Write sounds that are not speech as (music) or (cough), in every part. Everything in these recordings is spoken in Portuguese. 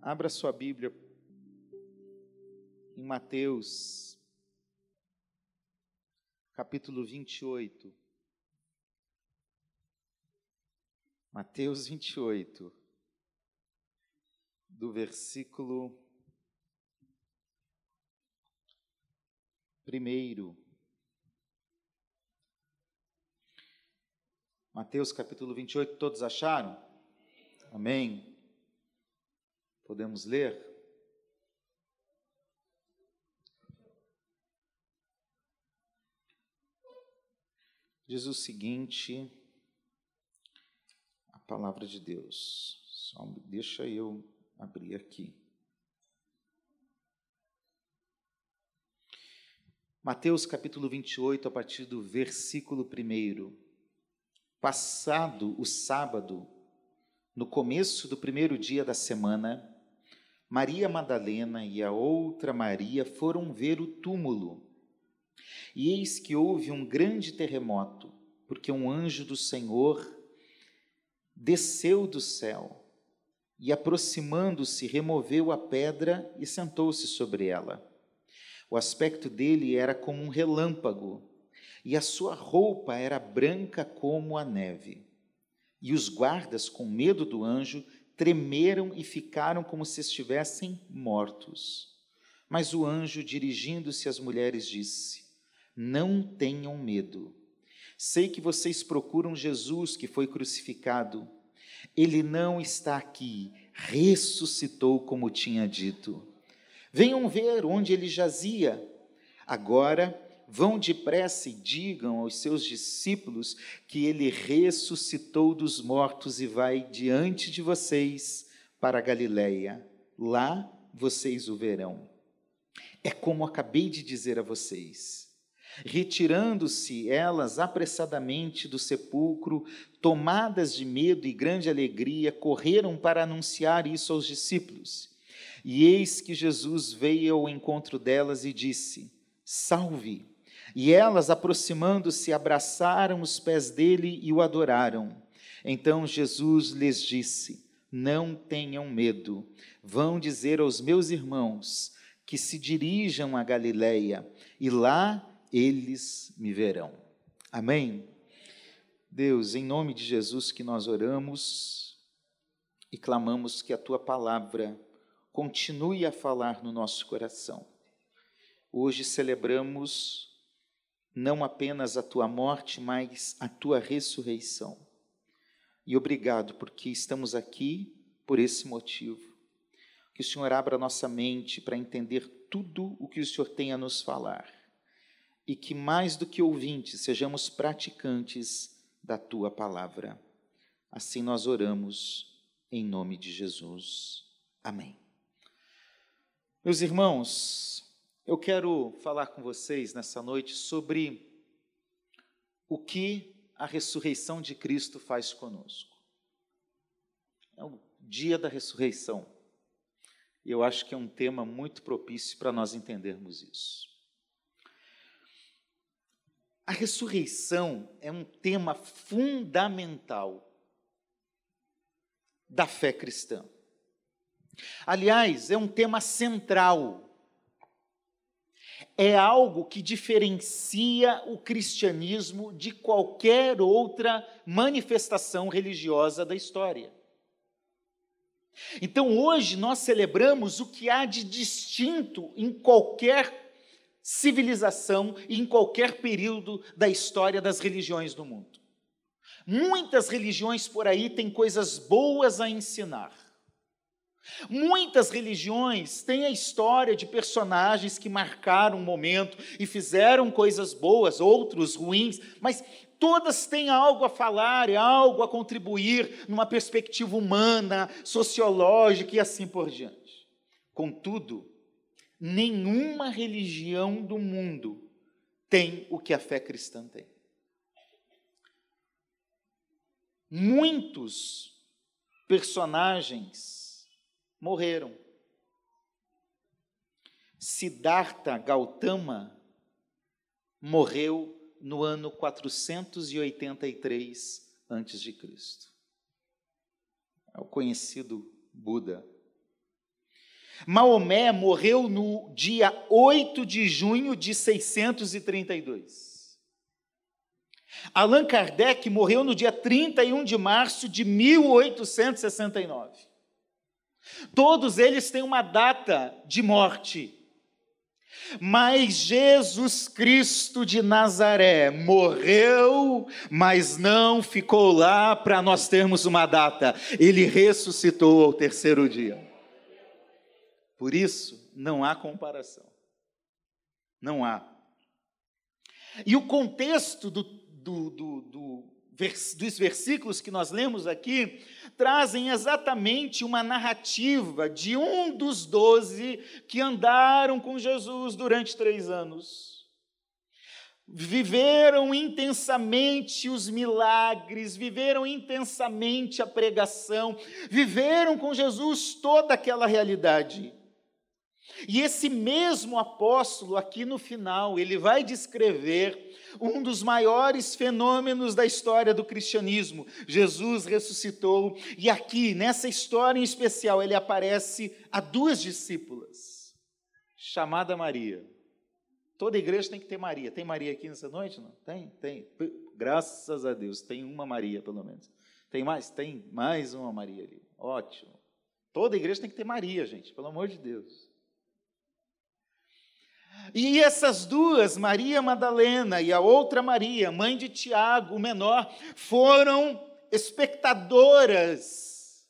Abra sua Bíblia em Mateus, capítulo 28. Mateus 28, do versículo 1. Mateus capítulo 28, todos acharam? Amém. Podemos ler? Diz o seguinte, a palavra de Deus. Só deixa eu abrir aqui. Mateus capítulo 28, a partir do versículo 1. Passado o sábado, no começo do primeiro dia da semana, Maria Madalena e a outra Maria foram ver o túmulo e eis que houve um grande terremoto, porque um anjo do Senhor desceu do céu e, aproximando-se, removeu a pedra e sentou-se sobre ela. O aspecto dele era como um relâmpago, e a sua roupa era branca como a neve. E os guardas, com medo do anjo, tremeram e ficaram como se estivessem mortos. Mas o anjo, dirigindo-se às mulheres, disse: não tenham medo. Sei que vocês procuram Jesus que foi crucificado. Ele não está aqui, ressuscitou como tinha dito. Venham ver onde ele jazia. Agora vão depressa e digam aos seus discípulos que ele ressuscitou dos mortos e vai diante de vocês para a Galileia. Lá vocês o verão. É como acabei de dizer a vocês. Retirando-se elas apressadamente do sepulcro, tomadas de medo e grande alegria, correram para anunciar isso aos discípulos. E eis que Jesus veio ao encontro delas e disse: Salve! E elas, aproximando-se, abraçaram os pés dele e o adoraram. Então Jesus lhes disse: Não tenham medo. Vão dizer aos meus irmãos que se dirijam a Galiléia, e lá eles me verão. Amém? Deus, em nome de Jesus que nós oramos e clamamos que a tua palavra continue a falar no nosso coração. Hoje celebramos não apenas a tua morte, mas a tua ressurreição. E obrigado porque estamos aqui por esse motivo. Que o Senhor abra nossa mente para entender tudo o que o Senhor tem a nos falar e que mais do que ouvintes, sejamos praticantes da tua palavra. Assim nós oramos em nome de Jesus. Amém. Meus irmãos, eu quero falar com vocês nessa noite sobre o que a ressurreição de Cristo faz conosco. É o dia da ressurreição. E eu acho que é um tema muito propício para nós entendermos isso. A ressurreição é um tema fundamental da fé cristã. Aliás, é um tema central. É algo que diferencia o cristianismo de qualquer outra manifestação religiosa da história. Então, hoje nós celebramos o que há de distinto em qualquer civilização e em qualquer período da história das religiões do mundo. Muitas religiões por aí têm coisas boas a ensinar. Muitas religiões têm a história de personagens que marcaram um momento e fizeram coisas boas, outros ruins, mas todas têm algo a falar e algo a contribuir numa perspectiva humana, sociológica e assim por diante. Contudo, Nenhuma religião do mundo tem o que a fé cristã tem. Muitos personagens morreram. Siddhartha Gautama morreu no ano 483 a.C. É o conhecido Buda Maomé morreu no dia 8 de junho de 632. Allan Kardec morreu no dia 31 de março de 1869. Todos eles têm uma data de morte. Mas Jesus Cristo de Nazaré morreu, mas não ficou lá para nós termos uma data. Ele ressuscitou ao terceiro dia. Por isso, não há comparação. Não há. E o contexto do, do, do, do, dos versículos que nós lemos aqui trazem exatamente uma narrativa de um dos doze que andaram com Jesus durante três anos. Viveram intensamente os milagres, viveram intensamente a pregação, viveram com Jesus toda aquela realidade. E esse mesmo apóstolo, aqui no final, ele vai descrever um dos maiores fenômenos da história do cristianismo. Jesus ressuscitou, e aqui, nessa história em especial, ele aparece a duas discípulas, chamada Maria. Toda igreja tem que ter Maria. Tem Maria aqui nessa noite? Não? Tem? Tem. Graças a Deus, tem uma Maria, pelo menos. Tem mais? Tem mais uma Maria ali. Ótimo. Toda igreja tem que ter Maria, gente, pelo amor de Deus. E essas duas, Maria Madalena e a outra Maria, mãe de Tiago, o menor, foram espectadoras,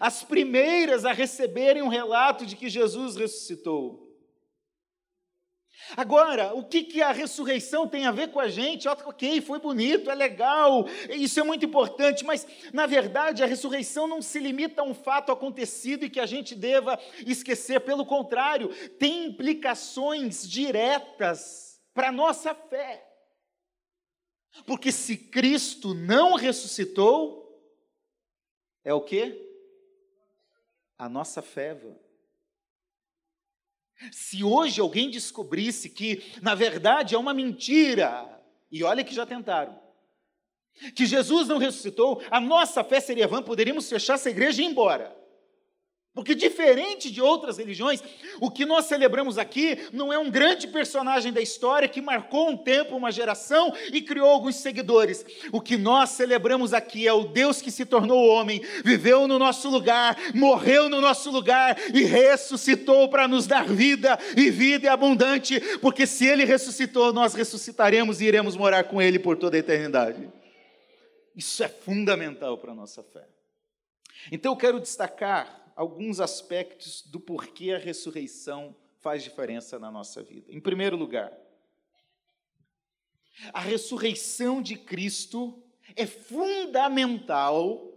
as primeiras a receberem um relato de que Jesus ressuscitou. Agora, o que, que a ressurreição tem a ver com a gente? Ok, foi bonito, é legal, isso é muito importante, mas, na verdade, a ressurreição não se limita a um fato acontecido e que a gente deva esquecer, pelo contrário, tem implicações diretas para a nossa fé. Porque se Cristo não ressuscitou, é o que? A nossa fé, se hoje alguém descobrisse que, na verdade, é uma mentira, e olha que já tentaram, que Jesus não ressuscitou, a nossa fé seria vã, poderíamos fechar essa igreja e ir embora. Porque, diferente de outras religiões, o que nós celebramos aqui não é um grande personagem da história que marcou um tempo, uma geração e criou alguns seguidores. O que nós celebramos aqui é o Deus que se tornou homem, viveu no nosso lugar, morreu no nosso lugar e ressuscitou para nos dar vida e vida abundante. Porque se ele ressuscitou, nós ressuscitaremos e iremos morar com ele por toda a eternidade. Isso é fundamental para a nossa fé. Então eu quero destacar alguns aspectos do porquê a ressurreição faz diferença na nossa vida. Em primeiro lugar, a ressurreição de Cristo é fundamental.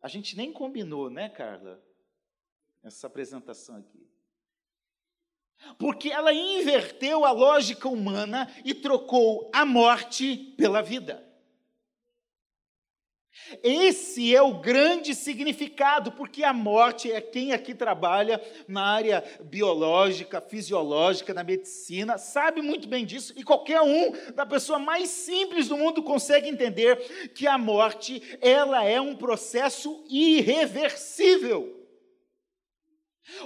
A gente nem combinou, né, Carla? Essa apresentação aqui. Porque ela inverteu a lógica humana e trocou a morte pela vida. Esse é o grande significado, porque a morte é quem aqui trabalha na área biológica, fisiológica, na medicina, sabe muito bem disso, e qualquer um, da pessoa mais simples do mundo, consegue entender que a morte, ela é um processo irreversível.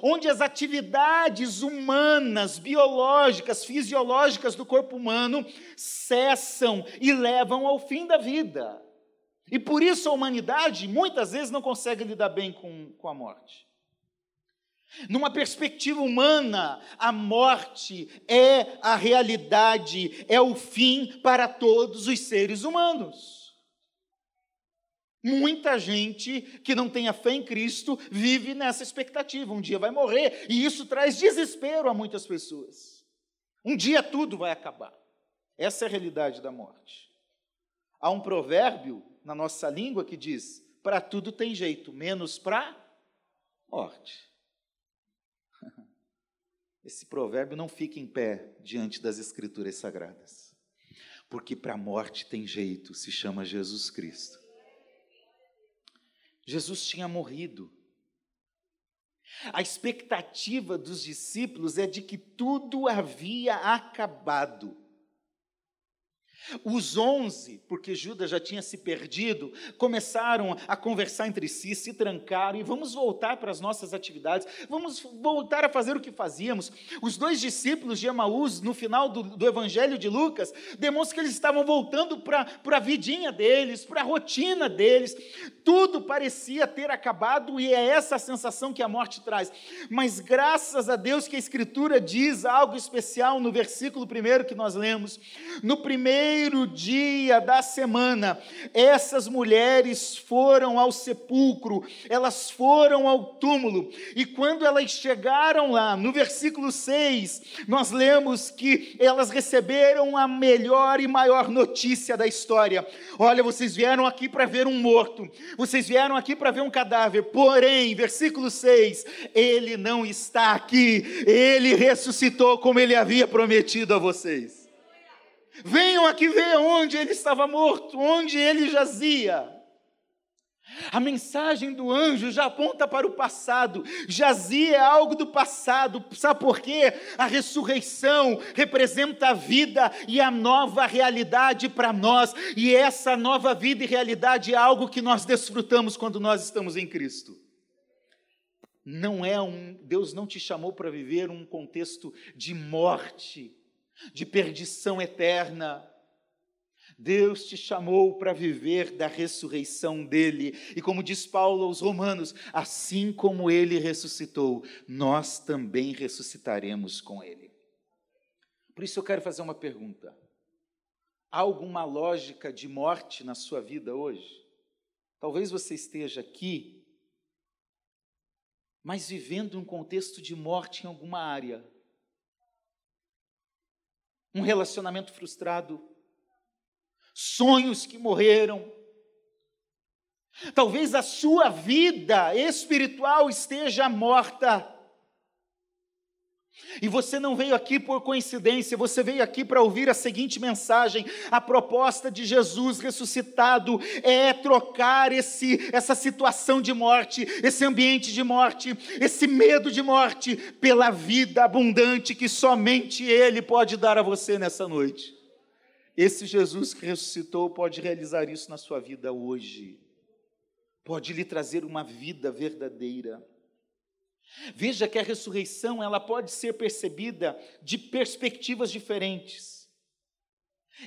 Onde as atividades humanas, biológicas, fisiológicas do corpo humano cessam e levam ao fim da vida. E por isso a humanidade muitas vezes não consegue lidar bem com, com a morte. Numa perspectiva humana, a morte é a realidade, é o fim para todos os seres humanos. Muita gente que não tem a fé em Cristo vive nessa expectativa: um dia vai morrer, e isso traz desespero a muitas pessoas. Um dia tudo vai acabar. Essa é a realidade da morte. Há um provérbio na nossa língua que diz: para tudo tem jeito, menos para morte. (laughs) Esse provérbio não fica em pé diante das Escrituras Sagradas, porque para a morte tem jeito, se chama Jesus Cristo. Jesus tinha morrido. A expectativa dos discípulos é de que tudo havia acabado. Os onze, porque Judas já tinha se perdido, começaram a conversar entre si, se trancaram e vamos voltar para as nossas atividades, vamos voltar a fazer o que fazíamos. Os dois discípulos de Emaús, no final do, do Evangelho de Lucas, demonstram que eles estavam voltando para a vidinha deles, para a rotina deles. Tudo parecia ter acabado e é essa a sensação que a morte traz. Mas graças a Deus que a Escritura diz algo especial no versículo primeiro que nós lemos. No primeiro primeiro dia da semana, essas mulheres foram ao sepulcro, elas foram ao túmulo, e quando elas chegaram lá, no versículo 6, nós lemos que elas receberam a melhor e maior notícia da história. Olha, vocês vieram aqui para ver um morto, vocês vieram aqui para ver um cadáver, porém, versículo 6, ele não está aqui, ele ressuscitou como ele havia prometido a vocês. Venham aqui ver onde ele estava morto, onde ele jazia. A mensagem do anjo já aponta para o passado, jazia é algo do passado, sabe por quê? A ressurreição representa a vida e a nova realidade para nós, e essa nova vida e realidade é algo que nós desfrutamos quando nós estamos em Cristo. Não é um, Deus não te chamou para viver um contexto de morte, de perdição eterna. Deus te chamou para viver da ressurreição dele. E como diz Paulo aos Romanos, assim como ele ressuscitou, nós também ressuscitaremos com ele. Por isso eu quero fazer uma pergunta. Há alguma lógica de morte na sua vida hoje? Talvez você esteja aqui, mas vivendo um contexto de morte em alguma área um relacionamento frustrado, sonhos que morreram. Talvez a sua vida espiritual esteja morta. E você não veio aqui por coincidência, você veio aqui para ouvir a seguinte mensagem: a proposta de Jesus ressuscitado é trocar esse, essa situação de morte, esse ambiente de morte, esse medo de morte, pela vida abundante que somente Ele pode dar a você nessa noite. Esse Jesus que ressuscitou pode realizar isso na sua vida hoje, pode lhe trazer uma vida verdadeira. Veja que a ressurreição ela pode ser percebida de perspectivas diferentes.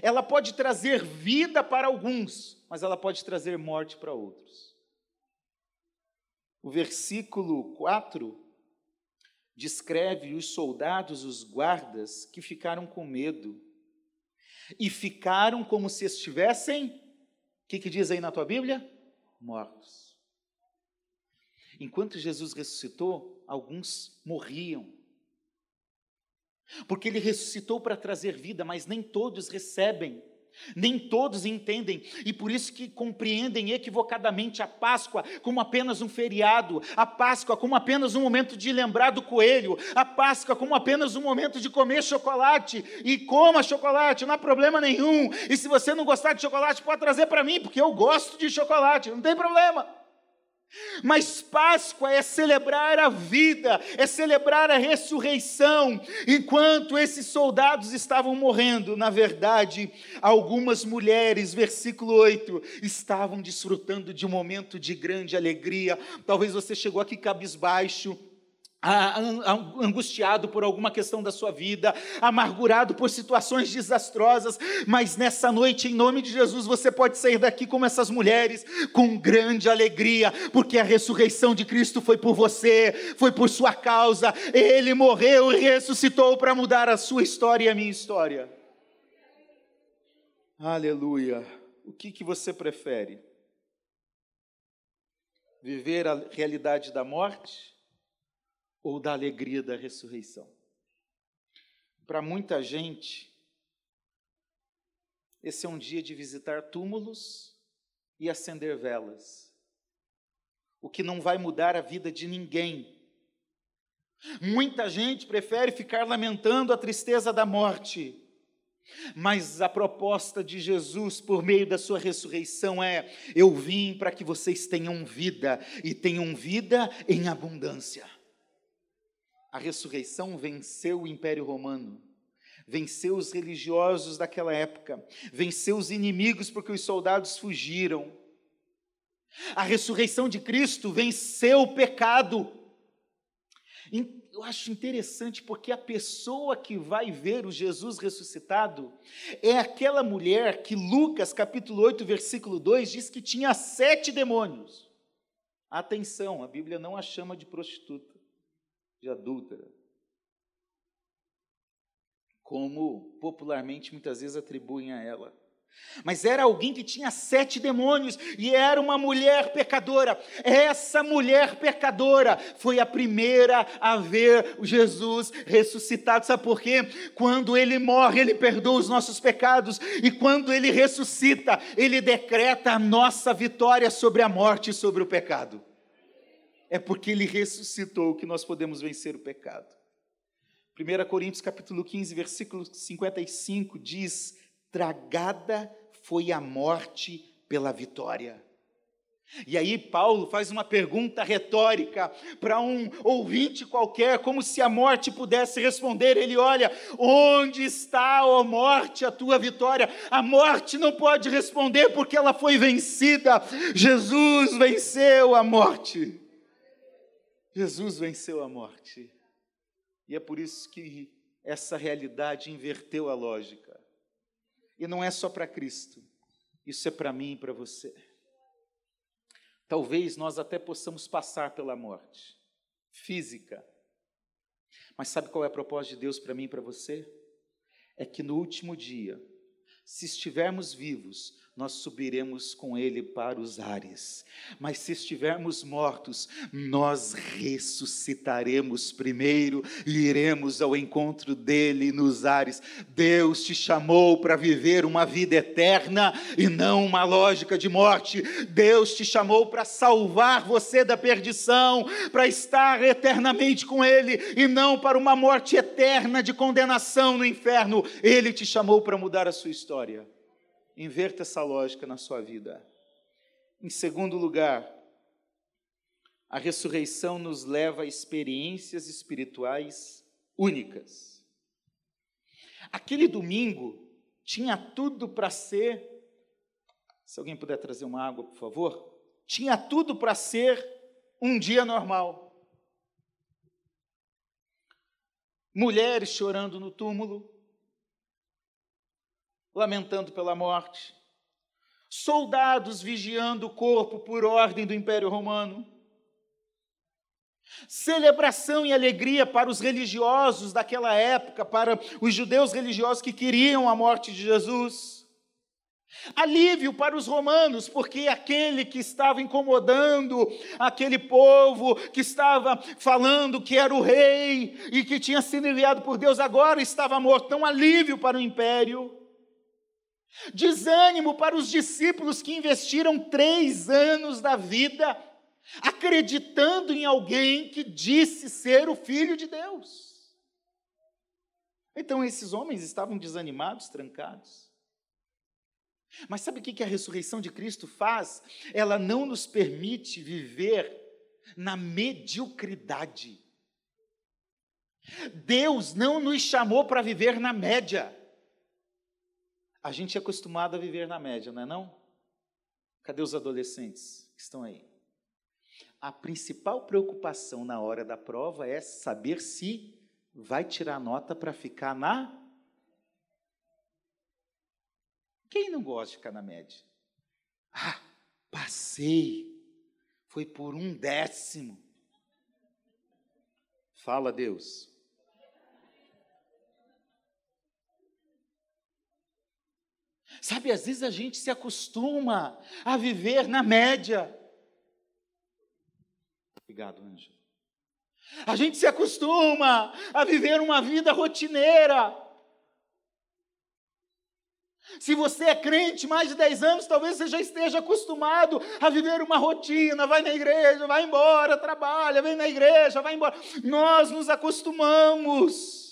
Ela pode trazer vida para alguns, mas ela pode trazer morte para outros. O versículo 4 descreve os soldados, os guardas, que ficaram com medo e ficaram como se estivessem, o que, que diz aí na tua Bíblia? Mortos. Enquanto Jesus ressuscitou, alguns morriam. Porque ele ressuscitou para trazer vida, mas nem todos recebem. Nem todos entendem, e por isso que compreendem equivocadamente a Páscoa como apenas um feriado, a Páscoa como apenas um momento de lembrar do coelho, a Páscoa como apenas um momento de comer chocolate, e coma chocolate, não há problema nenhum. E se você não gostar de chocolate, pode trazer para mim, porque eu gosto de chocolate, não tem problema. Mas Páscoa é celebrar a vida, é celebrar a ressurreição. Enquanto esses soldados estavam morrendo, na verdade, algumas mulheres, versículo 8, estavam desfrutando de um momento de grande alegria. Talvez você chegou aqui cabisbaixo, angustiado por alguma questão da sua vida, amargurado por situações desastrosas, mas nessa noite, em nome de Jesus, você pode sair daqui como essas mulheres, com grande alegria, porque a ressurreição de Cristo foi por você, foi por sua causa, ele morreu e ressuscitou para mudar a sua história e a minha história. Aleluia. O que, que você prefere? Viver a realidade da morte? Ou da alegria da ressurreição. Para muita gente, esse é um dia de visitar túmulos e acender velas, o que não vai mudar a vida de ninguém. Muita gente prefere ficar lamentando a tristeza da morte, mas a proposta de Jesus por meio da sua ressurreição é: eu vim para que vocês tenham vida e tenham vida em abundância. A ressurreição venceu o Império Romano, venceu os religiosos daquela época, venceu os inimigos porque os soldados fugiram. A ressurreição de Cristo venceu o pecado. Eu acho interessante porque a pessoa que vai ver o Jesus ressuscitado é aquela mulher que Lucas, capítulo 8, versículo 2, diz que tinha sete demônios. Atenção, a Bíblia não a chama de prostituta, de adúltera como popularmente muitas vezes atribuem a ela. Mas era alguém que tinha sete demônios e era uma mulher pecadora. Essa mulher pecadora foi a primeira a ver Jesus ressuscitado. Sabe por quê? Quando ele morre, ele perdoa os nossos pecados, e quando ele ressuscita, ele decreta a nossa vitória sobre a morte e sobre o pecado. É porque ele ressuscitou que nós podemos vencer o pecado. 1 Coríntios capítulo 15, versículo 55 diz: "Tragada foi a morte pela vitória". E aí Paulo faz uma pergunta retórica para um ouvinte qualquer, como se a morte pudesse responder. Ele olha: "Onde está, ó morte, a tua vitória?" A morte não pode responder porque ela foi vencida. Jesus venceu a morte. Jesus venceu a morte. E é por isso que essa realidade inverteu a lógica. E não é só para Cristo, isso é para mim e para você. Talvez nós até possamos passar pela morte física, mas sabe qual é a proposta de Deus para mim e para você? É que no último dia, se estivermos vivos, nós subiremos com ele para os ares. Mas se estivermos mortos, nós ressuscitaremos primeiro e iremos ao encontro dele nos ares. Deus te chamou para viver uma vida eterna e não uma lógica de morte. Deus te chamou para salvar você da perdição, para estar eternamente com ele e não para uma morte eterna de condenação no inferno. Ele te chamou para mudar a sua história. Inverta essa lógica na sua vida. Em segundo lugar, a ressurreição nos leva a experiências espirituais únicas. Aquele domingo tinha tudo para ser. Se alguém puder trazer uma água, por favor. Tinha tudo para ser um dia normal. Mulheres chorando no túmulo, lamentando pela morte, soldados vigiando o corpo por ordem do Império Romano, celebração e alegria para os religiosos daquela época, para os judeus religiosos que queriam a morte de Jesus. Alívio para os romanos, porque aquele que estava incomodando aquele povo, que estava falando que era o rei e que tinha sido enviado por Deus, agora estava morto. Então, alívio para o império. Desânimo para os discípulos que investiram três anos da vida acreditando em alguém que disse ser o Filho de Deus. Então esses homens estavam desanimados, trancados. Mas sabe o que a ressurreição de Cristo faz? Ela não nos permite viver na mediocridade. Deus não nos chamou para viver na média. A gente é acostumado a viver na média, não é não? Cadê os adolescentes que estão aí? A principal preocupação na hora da prova é saber se vai tirar nota para ficar na. Quem não gosta de ficar na média? Ah, passei. Foi por um décimo. Fala, Deus. Sabe, às vezes a gente se acostuma a viver na média. Obrigado, Anjo. A gente se acostuma a viver uma vida rotineira. Se você é crente mais de 10 anos, talvez você já esteja acostumado a viver uma rotina, vai na igreja, vai embora, trabalha, vem na igreja, vai embora. Nós nos acostumamos.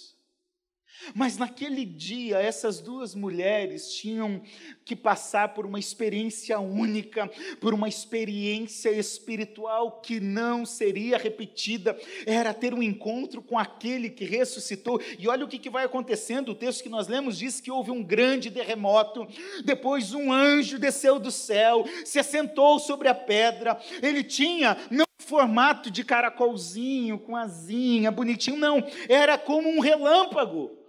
Mas naquele dia, essas duas mulheres tinham que passar por uma experiência única, por uma experiência espiritual que não seria repetida, era ter um encontro com aquele que ressuscitou. E olha o que, vai acontecendo: o texto que nós lemos diz que houve um grande terremoto, depois um anjo desceu do céu, se assentou sobre a pedra, ele tinha não formato de caracolzinho, com asinha, bonitinho, não, era como um relâmpago.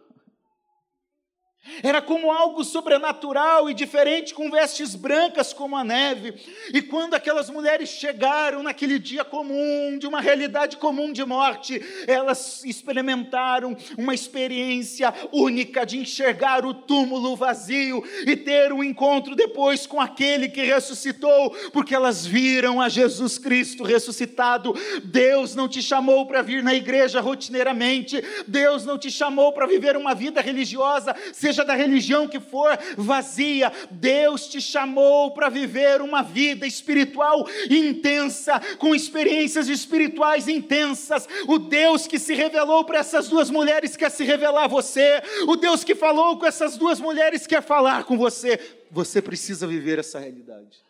Era como algo sobrenatural e diferente, com vestes brancas como a neve. E quando aquelas mulheres chegaram naquele dia comum, de uma realidade comum de morte, elas experimentaram uma experiência única de enxergar o túmulo vazio e ter um encontro depois com aquele que ressuscitou, porque elas viram a Jesus Cristo ressuscitado. Deus não te chamou para vir na igreja rotineiramente, Deus não te chamou para viver uma vida religiosa, seja da religião que for vazia, Deus te chamou para viver uma vida espiritual intensa, com experiências espirituais intensas. O Deus que se revelou para essas duas mulheres quer se revelar a você, o Deus que falou com essas duas mulheres quer falar com você. Você precisa viver essa realidade.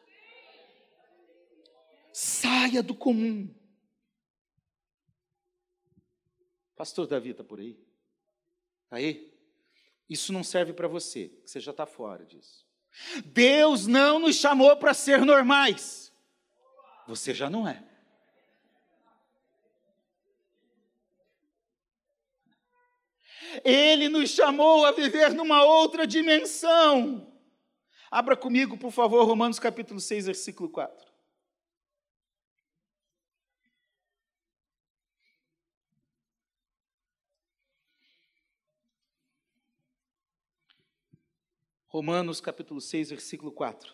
Saia do comum. Pastor Davi está por aí? Está aí? Isso não serve para você, você já está fora disso. Deus não nos chamou para ser normais. Você já não é. Ele nos chamou a viver numa outra dimensão. Abra comigo, por favor, Romanos capítulo 6, versículo 4. Romanos capítulo 6, versículo 4.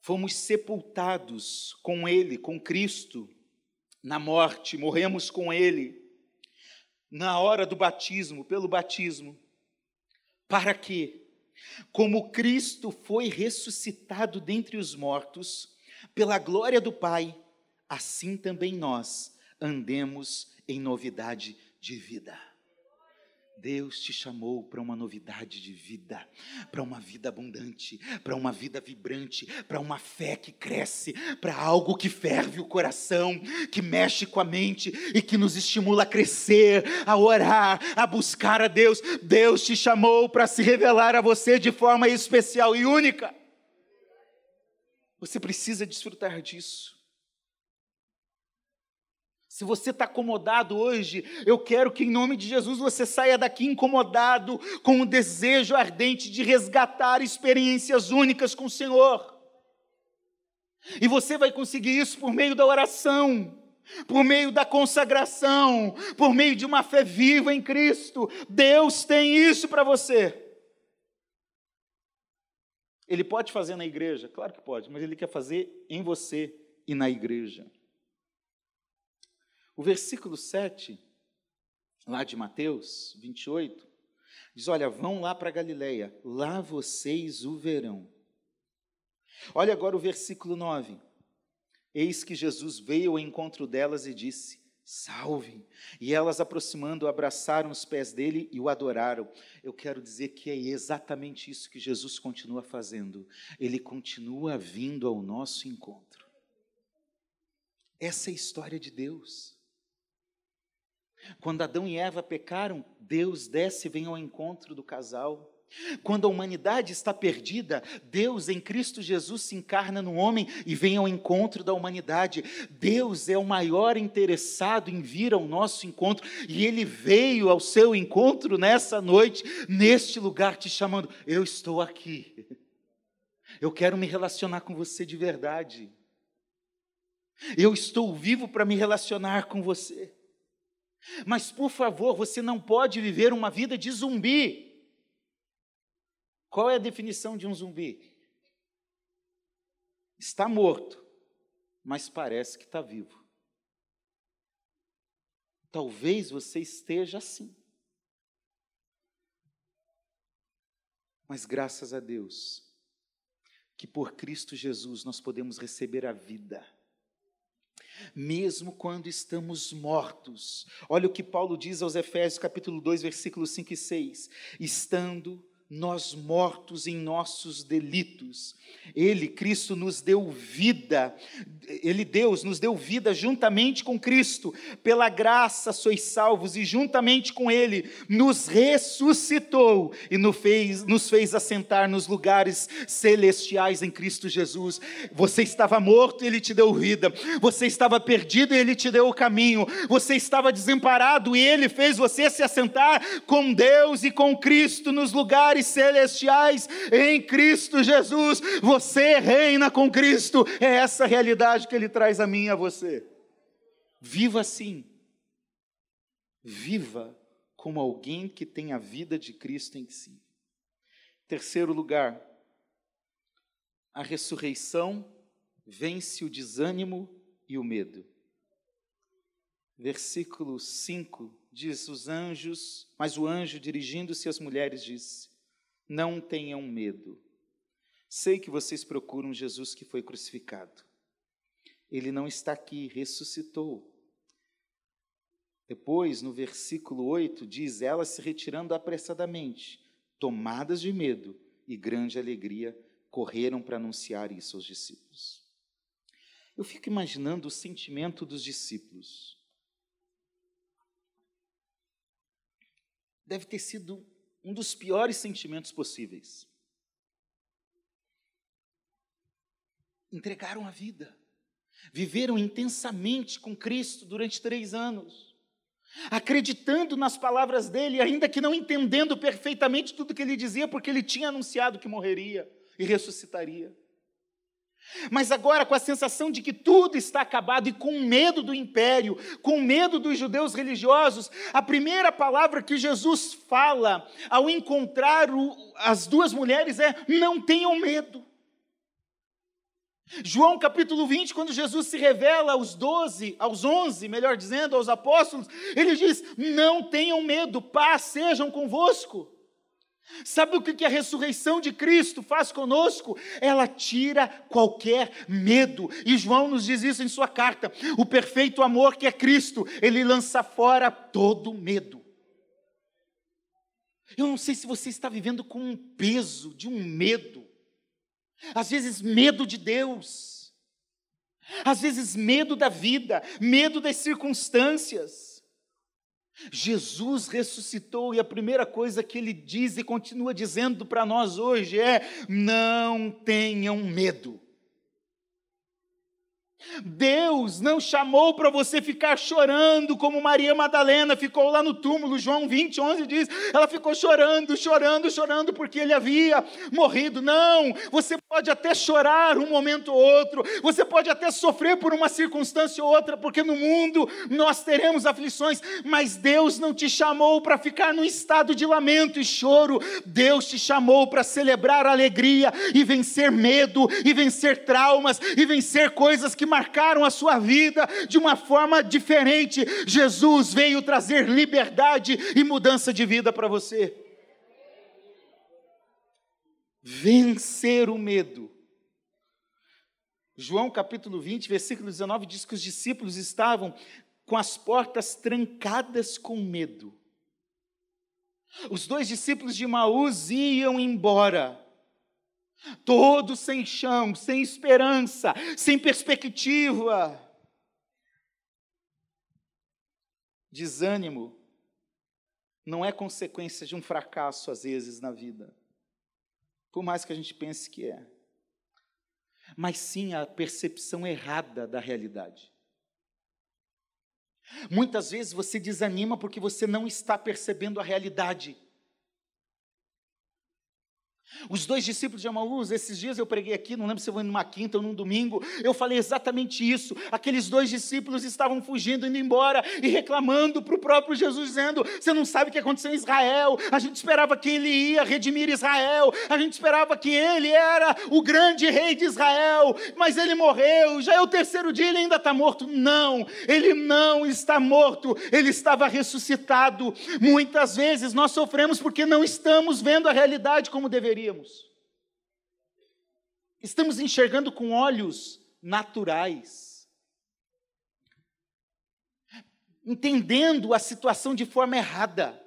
Fomos sepultados com Ele, com Cristo, na morte, morremos com Ele, na hora do batismo, pelo batismo, para que, como Cristo foi ressuscitado dentre os mortos, pela glória do Pai, assim também nós andemos em novidade de vida. Deus te chamou para uma novidade de vida, para uma vida abundante, para uma vida vibrante, para uma fé que cresce, para algo que ferve o coração, que mexe com a mente e que nos estimula a crescer, a orar, a buscar a Deus. Deus te chamou para se revelar a você de forma especial e única. Você precisa desfrutar disso. Se você está acomodado hoje, eu quero que em nome de Jesus você saia daqui incomodado, com o desejo ardente de resgatar experiências únicas com o Senhor. E você vai conseguir isso por meio da oração, por meio da consagração, por meio de uma fé viva em Cristo. Deus tem isso para você. Ele pode fazer na igreja, claro que pode, mas ele quer fazer em você e na igreja. O versículo 7, lá de Mateus 28, diz: Olha, vão lá para Galileia, lá vocês o verão. Olha agora o versículo 9. Eis que Jesus veio ao encontro delas e disse: Salve! E elas, aproximando, abraçaram os pés dele e o adoraram. Eu quero dizer que é exatamente isso que Jesus continua fazendo. Ele continua vindo ao nosso encontro. Essa é a história de Deus. Quando Adão e Eva pecaram, Deus desce e vem ao encontro do casal. Quando a humanidade está perdida, Deus em Cristo Jesus se encarna no homem e vem ao encontro da humanidade. Deus é o maior interessado em vir ao nosso encontro e ele veio ao seu encontro nessa noite, neste lugar, te chamando: Eu estou aqui. Eu quero me relacionar com você de verdade. Eu estou vivo para me relacionar com você. Mas, por favor, você não pode viver uma vida de zumbi. Qual é a definição de um zumbi? Está morto, mas parece que está vivo. Talvez você esteja assim. Mas graças a Deus, que por Cristo Jesus nós podemos receber a vida mesmo quando estamos mortos. Olha o que Paulo diz aos Efésios, capítulo 2, versículos 5 e 6. Estando nós mortos em nossos delitos. Ele, Cristo, nos deu vida, Ele, Deus, nos deu vida juntamente com Cristo, pela graça sois salvos, e juntamente com Ele nos ressuscitou e nos fez, nos fez assentar nos lugares celestiais em Cristo Jesus. Você estava morto e Ele te deu vida, você estava perdido e Ele te deu o caminho, você estava desamparado e Ele fez você se assentar com Deus e com Cristo nos lugares lugares celestiais em Cristo Jesus. Você reina com Cristo. É essa realidade que Ele traz a mim e a você. Viva assim. Viva como alguém que tem a vida de Cristo em si. Terceiro lugar, a ressurreição vence o desânimo e o medo. Versículo 5 diz: Os anjos, mas o anjo, dirigindo-se às mulheres, disse: não tenham medo. Sei que vocês procuram Jesus que foi crucificado. Ele não está aqui, ressuscitou. Depois, no versículo 8, diz: Elas se retirando apressadamente, tomadas de medo e grande alegria, correram para anunciar isso aos discípulos. Eu fico imaginando o sentimento dos discípulos. Deve ter sido um dos piores sentimentos possíveis. Entregaram a vida, viveram intensamente com Cristo durante três anos, acreditando nas palavras dele, ainda que não entendendo perfeitamente tudo que ele dizia, porque ele tinha anunciado que morreria e ressuscitaria. Mas agora, com a sensação de que tudo está acabado e com medo do império, com medo dos judeus religiosos, a primeira palavra que Jesus fala ao encontrar o, as duas mulheres é: não tenham medo. João capítulo 20, quando Jesus se revela aos doze, aos onze, melhor dizendo, aos apóstolos, ele diz: Não tenham medo, paz sejam convosco. Sabe o que a ressurreição de Cristo faz conosco? Ela tira qualquer medo. E João nos diz isso em sua carta. O perfeito amor que é Cristo, ele lança fora todo medo. Eu não sei se você está vivendo com um peso de um medo. Às vezes, medo de Deus. Às vezes, medo da vida, medo das circunstâncias. Jesus ressuscitou e a primeira coisa que ele diz e continua dizendo para nós hoje é: não tenham medo. Deus não chamou para você ficar chorando como Maria Madalena ficou lá no túmulo, João 20, 11 diz, ela ficou chorando, chorando, chorando porque ele havia morrido. Não, você pode até chorar um momento ou outro, você pode até sofrer por uma circunstância ou outra, porque no mundo nós teremos aflições, mas Deus não te chamou para ficar num estado de lamento e choro, Deus te chamou para celebrar alegria e vencer medo, e vencer traumas, e vencer coisas que marcaram a sua vida de uma forma diferente. Jesus veio trazer liberdade e mudança de vida para você. Vencer o medo. João capítulo 20, versículo 19 diz que os discípulos estavam com as portas trancadas com medo. Os dois discípulos de Maús iam embora todos sem chão, sem esperança, sem perspectiva. Desânimo não é consequência de um fracasso, às vezes, na vida, por mais que a gente pense que é, mas sim a percepção errada da realidade. Muitas vezes você desanima porque você não está percebendo a realidade. Os dois discípulos de Amaús, esses dias eu preguei aqui, não lembro se foi numa quinta ou num domingo, eu falei exatamente isso. Aqueles dois discípulos estavam fugindo, indo embora e reclamando para o próprio Jesus, dizendo: Você não sabe o que aconteceu em Israel, a gente esperava que ele ia redimir Israel, a gente esperava que ele era o grande rei de Israel, mas ele morreu, já é o terceiro dia, ele ainda está morto. Não, ele não está morto, ele estava ressuscitado. Muitas vezes nós sofremos porque não estamos vendo a realidade como deveria deveríamos. Estamos enxergando com olhos naturais, entendendo a situação de forma errada.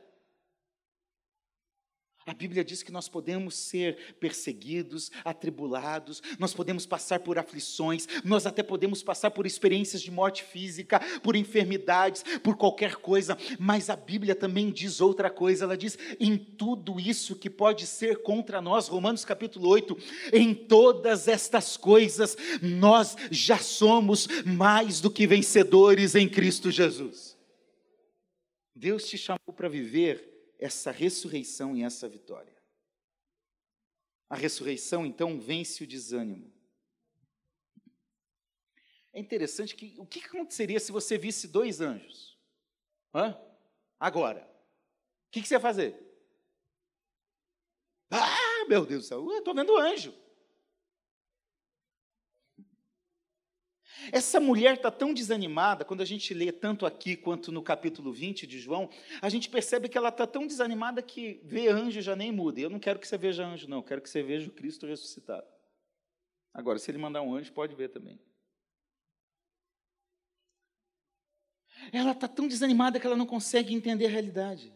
A Bíblia diz que nós podemos ser perseguidos, atribulados, nós podemos passar por aflições, nós até podemos passar por experiências de morte física, por enfermidades, por qualquer coisa, mas a Bíblia também diz outra coisa, ela diz: em tudo isso que pode ser contra nós, Romanos capítulo 8, em todas estas coisas nós já somos mais do que vencedores em Cristo Jesus. Deus te chamou para viver essa ressurreição e essa vitória. A ressurreição, então, vence o desânimo. É interessante que o que aconteceria se você visse dois anjos? Hã? Agora. O que, que você ia fazer? Ah, meu Deus do céu, eu estou vendo anjo. Essa mulher está tão desanimada, quando a gente lê tanto aqui quanto no capítulo 20 de João, a gente percebe que ela está tão desanimada que ver anjo já nem muda. Eu não quero que você veja anjo, não, eu quero que você veja o Cristo ressuscitado. Agora, se ele mandar um anjo, pode ver também. Ela está tão desanimada que ela não consegue entender a realidade.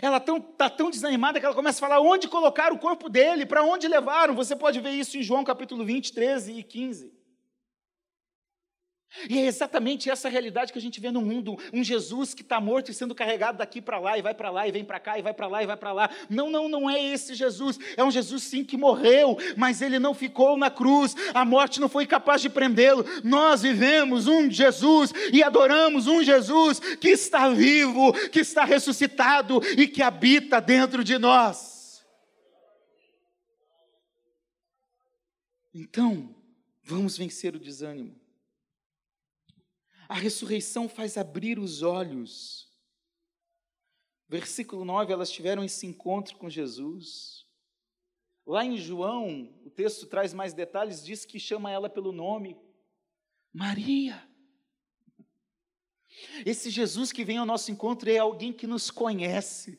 Ela está tão, tá tão desanimada que ela começa a falar onde colocar o corpo dele, para onde levaram. Você pode ver isso em João capítulo 20, 13 e 15. E é exatamente essa realidade que a gente vê no mundo, um Jesus que está morto e sendo carregado daqui para lá, e vai para lá, e vem para cá, e vai para lá, e vai para lá. Não, não, não é esse Jesus. É um Jesus sim que morreu, mas ele não ficou na cruz. A morte não foi capaz de prendê-lo. Nós vivemos um Jesus e adoramos um Jesus que está vivo, que está ressuscitado e que habita dentro de nós. Então, vamos vencer o desânimo. A ressurreição faz abrir os olhos. Versículo 9, elas tiveram esse encontro com Jesus. Lá em João, o texto traz mais detalhes, diz que chama ela pelo nome, Maria. Esse Jesus que vem ao nosso encontro é alguém que nos conhece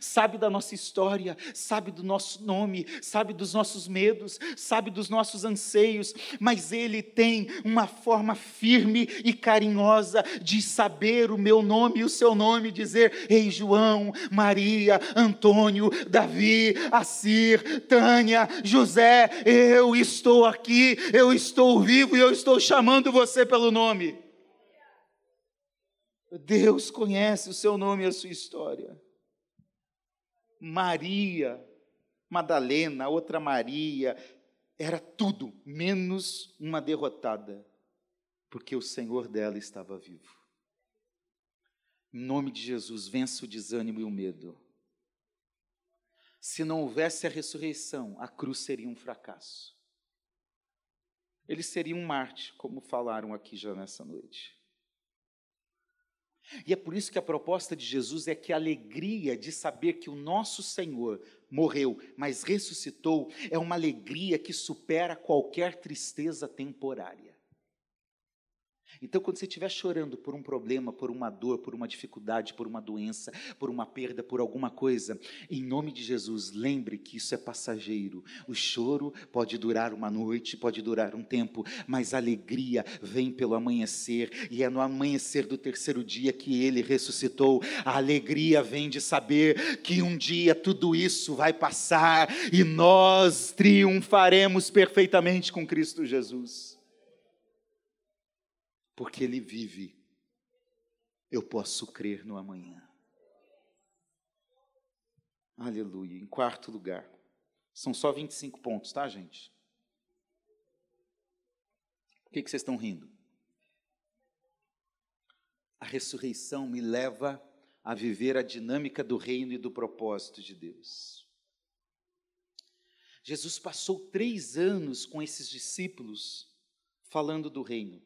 sabe da nossa história, sabe do nosso nome, sabe dos nossos medos, sabe dos nossos anseios, mas Ele tem uma forma firme e carinhosa de saber o meu nome e o seu nome, dizer: Ei, João, Maria, Antônio, Davi, Assir, Tânia, José, eu estou aqui, eu estou vivo e eu estou chamando você pelo nome. Deus conhece o seu nome e a sua história. Maria, Madalena, outra Maria, era tudo menos uma derrotada, porque o Senhor dela estava vivo. Em nome de Jesus, vença o desânimo e o medo. Se não houvesse a ressurreição, a cruz seria um fracasso. Ele seria um Marte, como falaram aqui já nessa noite. E é por isso que a proposta de Jesus é que a alegria de saber que o nosso Senhor morreu, mas ressuscitou, é uma alegria que supera qualquer tristeza temporária. Então, quando você estiver chorando por um problema, por uma dor, por uma dificuldade, por uma doença, por uma perda, por alguma coisa, em nome de Jesus, lembre que isso é passageiro. O choro pode durar uma noite, pode durar um tempo, mas a alegria vem pelo amanhecer, e é no amanhecer do terceiro dia que ele ressuscitou. A alegria vem de saber que um dia tudo isso vai passar e nós triunfaremos perfeitamente com Cristo Jesus porque Ele vive, eu posso crer no amanhã. Aleluia. Em quarto lugar, são só 25 pontos, tá, gente? Por que, que vocês estão rindo? A ressurreição me leva a viver a dinâmica do reino e do propósito de Deus. Jesus passou três anos com esses discípulos falando do reino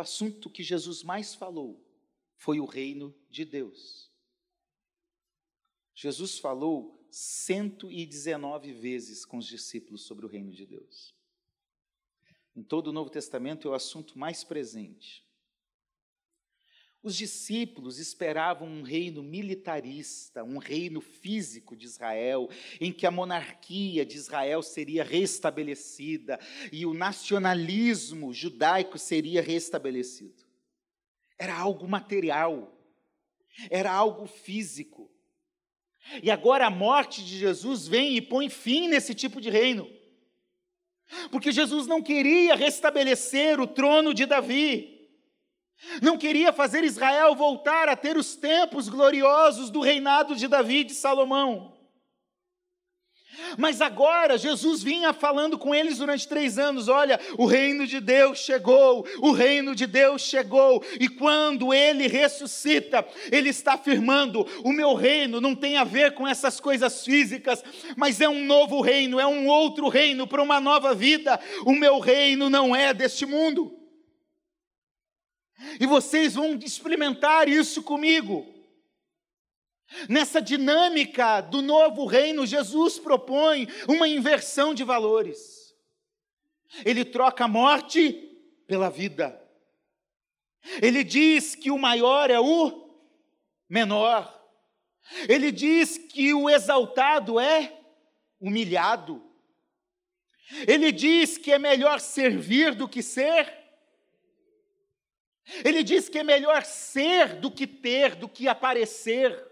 o assunto que Jesus mais falou foi o reino de Deus. Jesus falou 119 vezes com os discípulos sobre o reino de Deus. Em todo o Novo Testamento é o assunto mais presente. Os discípulos esperavam um reino militarista, um reino físico de Israel, em que a monarquia de Israel seria restabelecida e o nacionalismo judaico seria restabelecido. Era algo material, era algo físico. E agora a morte de Jesus vem e põe fim nesse tipo de reino. Porque Jesus não queria restabelecer o trono de Davi não queria fazer Israel voltar a ter os tempos gloriosos do reinado de Davi e de Salomão. Mas agora Jesus vinha falando com eles durante três anos: olha, o reino de Deus chegou, o reino de Deus chegou, e quando ele ressuscita, ele está afirmando: o meu reino não tem a ver com essas coisas físicas, mas é um novo reino, é um outro reino para uma nova vida. O meu reino não é deste mundo. E vocês vão experimentar isso comigo. Nessa dinâmica do novo reino, Jesus propõe uma inversão de valores. Ele troca a morte pela vida. Ele diz que o maior é o menor. Ele diz que o exaltado é humilhado. Ele diz que é melhor servir do que ser ele diz que é melhor ser do que ter, do que aparecer.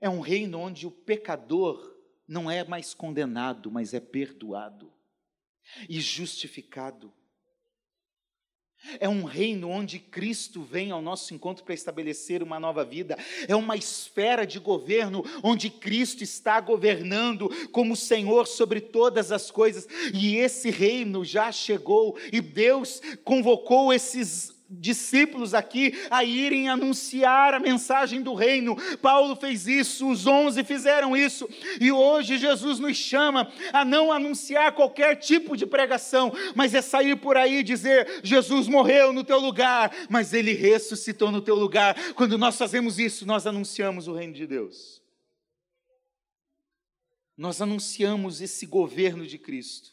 É um reino onde o pecador não é mais condenado, mas é perdoado e justificado. É um reino onde Cristo vem ao nosso encontro para estabelecer uma nova vida. É uma esfera de governo onde Cristo está governando como Senhor sobre todas as coisas. E esse reino já chegou e Deus convocou esses discípulos aqui a irem anunciar a mensagem do reino. Paulo fez isso, os onze fizeram isso, e hoje Jesus nos chama a não anunciar qualquer tipo de pregação, mas é sair por aí e dizer: Jesus morreu no teu lugar, mas ele ressuscitou no teu lugar. Quando nós fazemos isso, nós anunciamos o reino de Deus. Nós anunciamos esse governo de Cristo,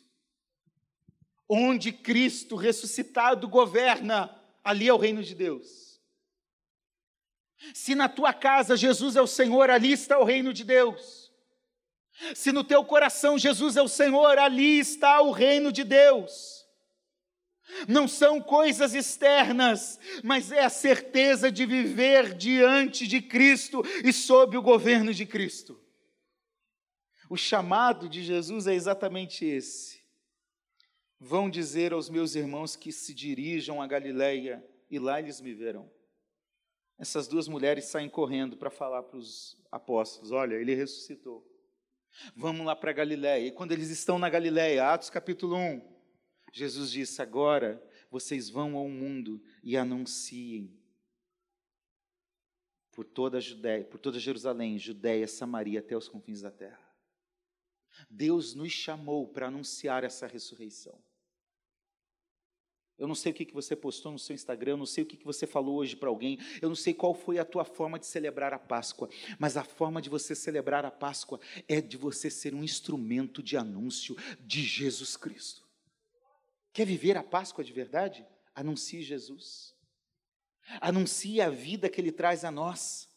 onde Cristo ressuscitado governa ali é o reino de Deus. Se na tua casa Jesus é o Senhor, ali está o reino de Deus. Se no teu coração Jesus é o Senhor, ali está o reino de Deus. Não são coisas externas, mas é a certeza de viver diante de Cristo e sob o governo de Cristo. O chamado de Jesus é exatamente esse. Vão dizer aos meus irmãos que se dirijam a Galiléia e lá eles me verão. Essas duas mulheres saem correndo para falar para os apóstolos: olha, ele ressuscitou. Vamos lá para Galiléia. E quando eles estão na Galiléia, Atos capítulo 1, Jesus disse: agora vocês vão ao mundo e anunciem por toda a Judéia, por toda Jerusalém, Judéia, Samaria, até os confins da terra. Deus nos chamou para anunciar essa ressurreição. Eu não sei o que você postou no seu Instagram, eu não sei o que você falou hoje para alguém, eu não sei qual foi a tua forma de celebrar a Páscoa, mas a forma de você celebrar a Páscoa é de você ser um instrumento de anúncio de Jesus Cristo. Quer viver a Páscoa de verdade? Anuncie Jesus. Anuncie a vida que Ele traz a nós.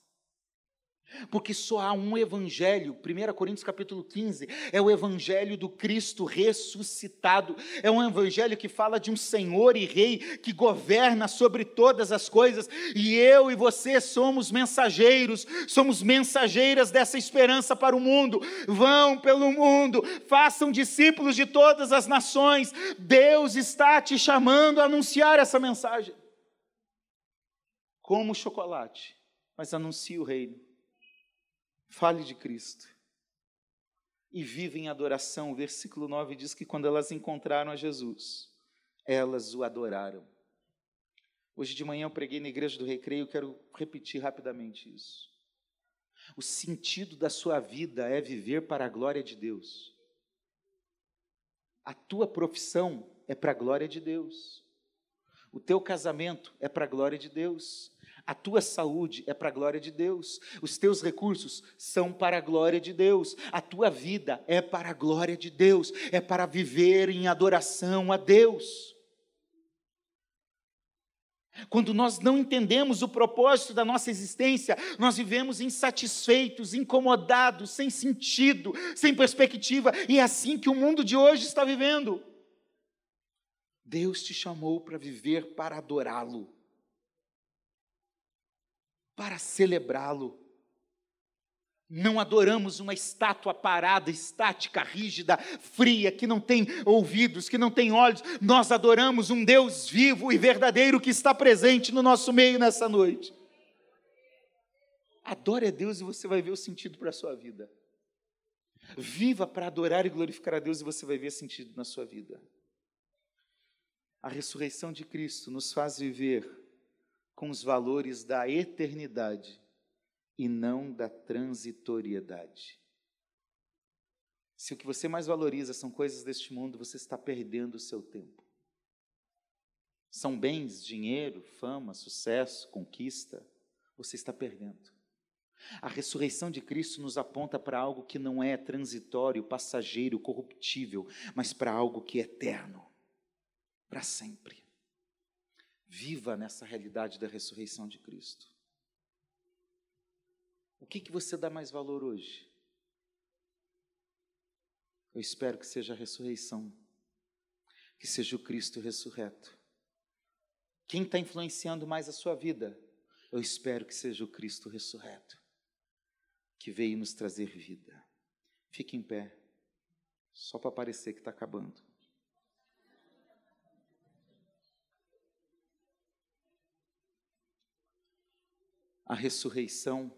Porque só há um evangelho, 1 Coríntios capítulo 15, é o evangelho do Cristo ressuscitado. É um evangelho que fala de um Senhor e Rei que governa sobre todas as coisas, e eu e você somos mensageiros, somos mensageiras dessa esperança para o mundo. Vão pelo mundo, façam discípulos de todas as nações. Deus está te chamando a anunciar essa mensagem. Como chocolate, mas anuncie o reino. Fale de Cristo. E vive em adoração. O versículo 9 diz que quando elas encontraram a Jesus, elas o adoraram. Hoje de manhã eu preguei na igreja do Recreio, quero repetir rapidamente isso. O sentido da sua vida é viver para a glória de Deus. A tua profissão é para a glória de Deus. O teu casamento é para a glória de Deus. A tua saúde é para a glória de Deus, os teus recursos são para a glória de Deus, a tua vida é para a glória de Deus, é para viver em adoração a Deus. Quando nós não entendemos o propósito da nossa existência, nós vivemos insatisfeitos, incomodados, sem sentido, sem perspectiva, e é assim que o mundo de hoje está vivendo. Deus te chamou para viver para adorá-lo, para celebrá-lo. Não adoramos uma estátua parada, estática, rígida, fria, que não tem ouvidos, que não tem olhos. Nós adoramos um Deus vivo e verdadeiro que está presente no nosso meio nessa noite. Adore a Deus e você vai ver o sentido para a sua vida. Viva para adorar e glorificar a Deus e você vai ver sentido na sua vida. A ressurreição de Cristo nos faz viver com os valores da eternidade e não da transitoriedade. Se o que você mais valoriza são coisas deste mundo, você está perdendo o seu tempo. São bens, dinheiro, fama, sucesso, conquista, você está perdendo. A ressurreição de Cristo nos aponta para algo que não é transitório, passageiro, corruptível, mas para algo que é eterno, para sempre. Viva nessa realidade da ressurreição de Cristo. O que, que você dá mais valor hoje? Eu espero que seja a ressurreição, que seja o Cristo ressurreto. Quem está influenciando mais a sua vida? Eu espero que seja o Cristo ressurreto, que veio nos trazer vida. Fique em pé, só para parecer que está acabando. A ressurreição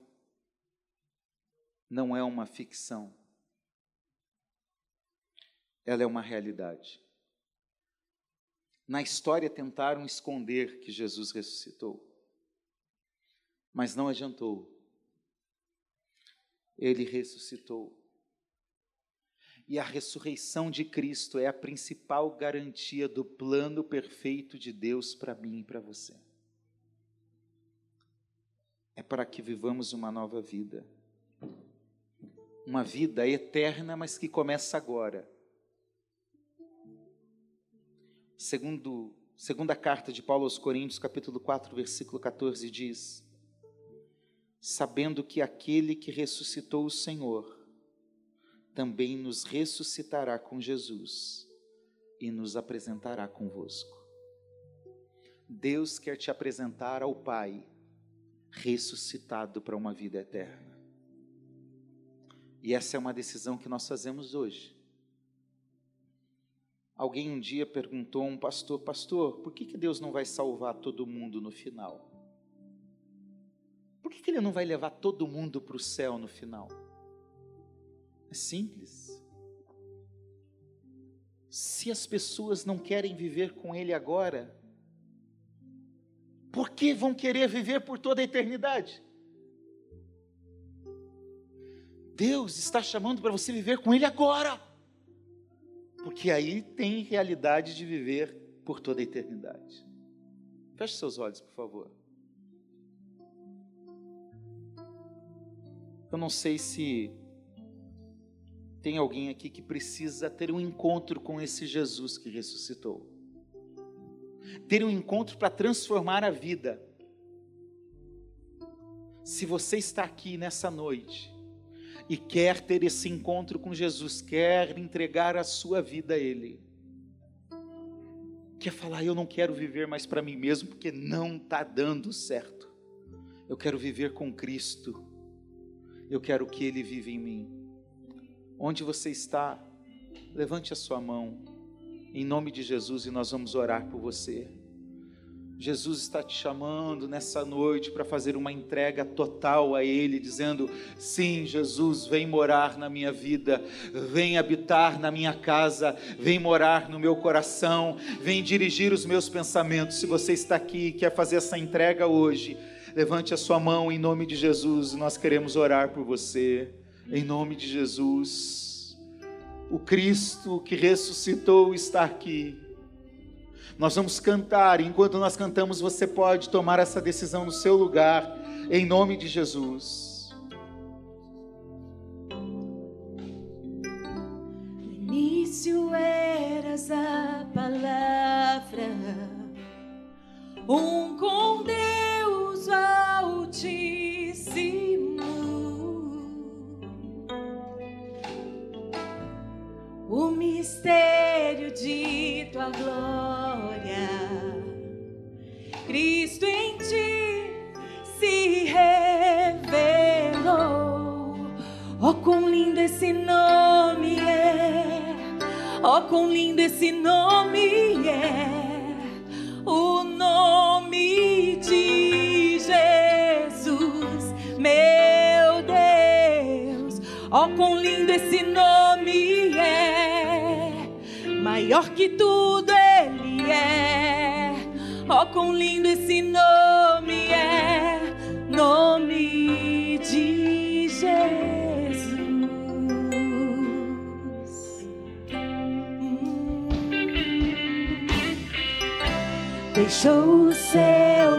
não é uma ficção. Ela é uma realidade. Na história tentaram esconder que Jesus ressuscitou, mas não adiantou. Ele ressuscitou. E a ressurreição de Cristo é a principal garantia do plano perfeito de Deus para mim e para você. Para que vivamos uma nova vida uma vida eterna, mas que começa agora. Segundo, segunda carta de Paulo aos Coríntios, capítulo 4, versículo 14 diz: Sabendo que aquele que ressuscitou o Senhor também nos ressuscitará com Jesus e nos apresentará convosco. Deus quer te apresentar ao Pai ressuscitado para uma vida eterna. E essa é uma decisão que nós fazemos hoje. Alguém um dia perguntou a um pastor: Pastor, por que, que Deus não vai salvar todo mundo no final? Por que, que Ele não vai levar todo mundo para o céu no final? É simples. Se as pessoas não querem viver com Ele agora, por que vão querer viver por toda a eternidade? Deus está chamando para você viver com Ele agora. Porque aí tem realidade de viver por toda a eternidade. Feche seus olhos, por favor. Eu não sei se tem alguém aqui que precisa ter um encontro com esse Jesus que ressuscitou. Ter um encontro para transformar a vida. Se você está aqui nessa noite, e quer ter esse encontro com Jesus, quer entregar a sua vida a Ele, quer falar: Eu não quero viver mais para mim mesmo porque não está dando certo. Eu quero viver com Cristo, eu quero que Ele viva em mim. Onde você está, levante a sua mão, em nome de Jesus, e nós vamos orar por você. Jesus está te chamando nessa noite para fazer uma entrega total a Ele, dizendo: Sim, Jesus, vem morar na minha vida, vem habitar na minha casa, vem morar no meu coração, vem dirigir os meus pensamentos. Se você está aqui e quer fazer essa entrega hoje, levante a sua mão em nome de Jesus, nós queremos orar por você, em nome de Jesus. O Cristo que ressuscitou está aqui. Nós vamos cantar, enquanto nós cantamos, você pode tomar essa decisão no seu lugar, em nome de Jesus. No início eras a palavra, um com Deus altíssimo. O mistério de tua glória, Cristo em ti se revelou. Oh, quão lindo esse nome é! Oh, quão lindo esse nome é! O nome de Jesus, meu Deus. Oh, quão lindo esse nome é! Maior que tudo ele é. Oh, quão lindo esse nome é! Nome de Jesus. Hum. Deixou o céu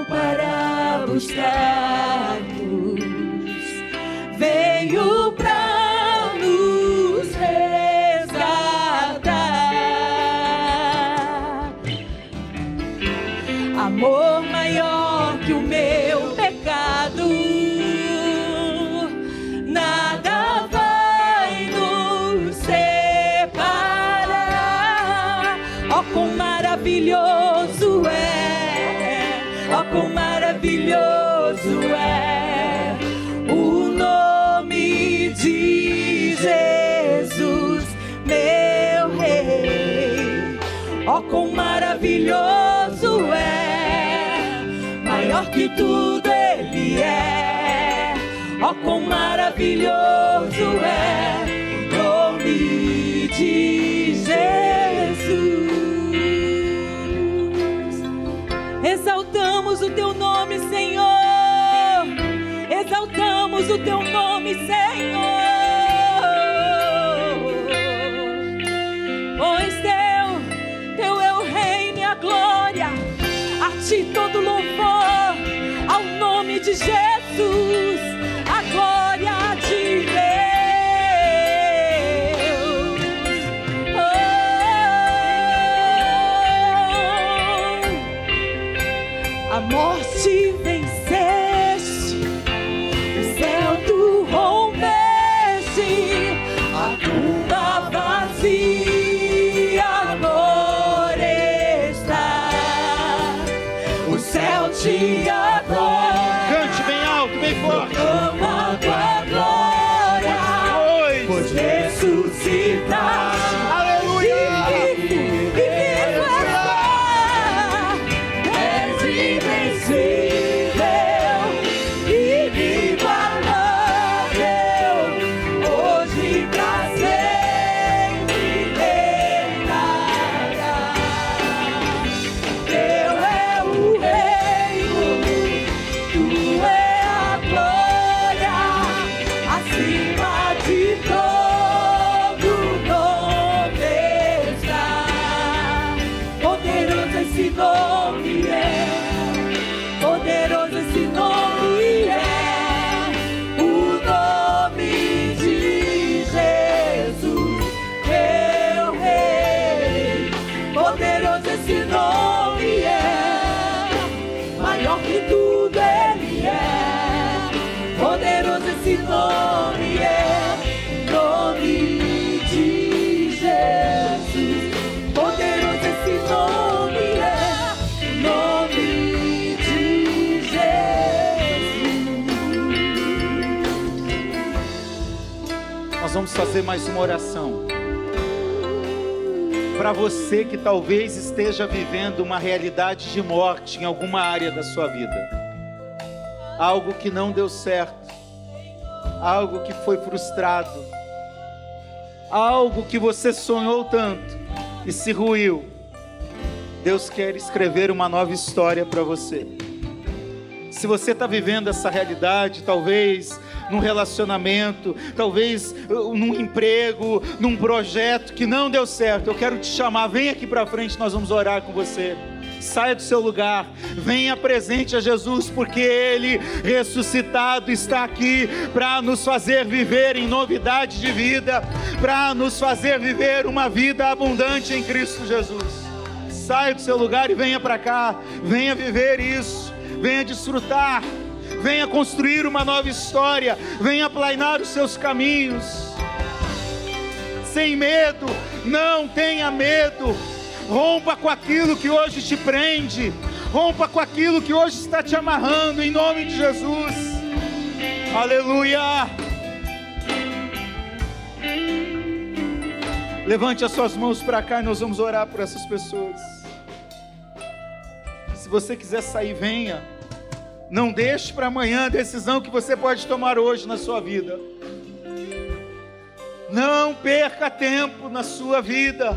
tudo Ele é. Oh, quão maravilhoso é o nome de Jesus. Exaltamos o teu nome, Senhor. Exaltamos o teu nome, Senhor. A fazer mais uma oração. Para você que talvez esteja vivendo uma realidade de morte em alguma área da sua vida. Algo que não deu certo. Algo que foi frustrado. Algo que você sonhou tanto e se ruiu. Deus quer escrever uma nova história para você. Se você está vivendo essa realidade, talvez num relacionamento, talvez uh, num emprego, num projeto que não deu certo, eu quero te chamar, vem aqui para frente, nós vamos orar com você. Saia do seu lugar, venha presente a Jesus, porque Ele ressuscitado está aqui para nos fazer viver em novidade de vida, para nos fazer viver uma vida abundante em Cristo Jesus. Saia do seu lugar e venha para cá. Venha viver isso. Venha desfrutar. Venha construir uma nova história. Venha planear os seus caminhos. Sem medo. Não tenha medo. Rompa com aquilo que hoje te prende. Rompa com aquilo que hoje está te amarrando. Em nome de Jesus. Aleluia. Levante as suas mãos para cá e nós vamos orar por essas pessoas. Se você quiser sair, venha. Não deixe para amanhã a decisão que você pode tomar hoje na sua vida. Não perca tempo na sua vida.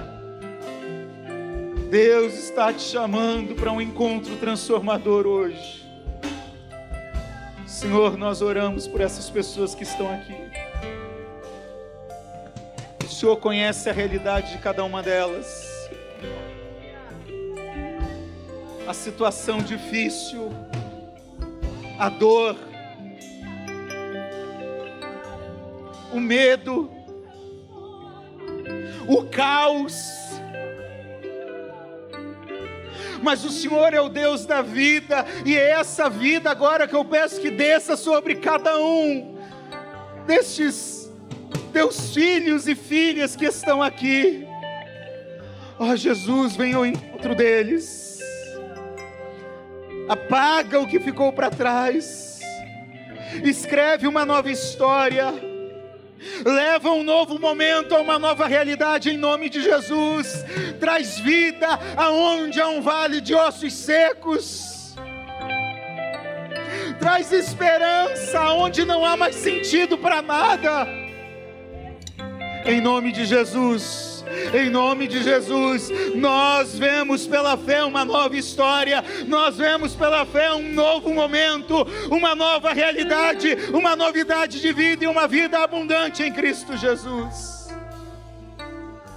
Deus está te chamando para um encontro transformador hoje. Senhor, nós oramos por essas pessoas que estão aqui. Senhor conhece a realidade de cada uma delas. A situação difícil, a dor, o medo, o caos. Mas o Senhor é o Deus da vida, e é essa vida agora que eu peço que desça sobre cada um destes teus filhos e filhas que estão aqui. Ó oh, Jesus, venha ao encontro deles. Apaga o que ficou para trás. Escreve uma nova história. Leva um novo momento a uma nova realidade em nome de Jesus. Traz vida aonde há um vale de ossos secos. Traz esperança aonde não há mais sentido para nada em nome de Jesus. Em nome de Jesus, nós vemos pela fé uma nova história, nós vemos pela fé um novo momento, uma nova realidade, uma novidade de vida e uma vida abundante em Cristo Jesus.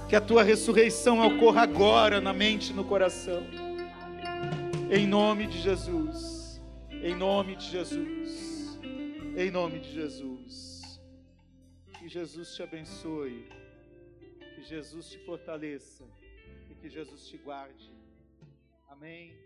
Que a tua ressurreição ocorra agora na mente e no coração. Em nome de Jesus. Em nome de Jesus. Em nome de Jesus. Que Jesus te abençoe, Jesus te fortaleça e que Jesus te guarde. Amém.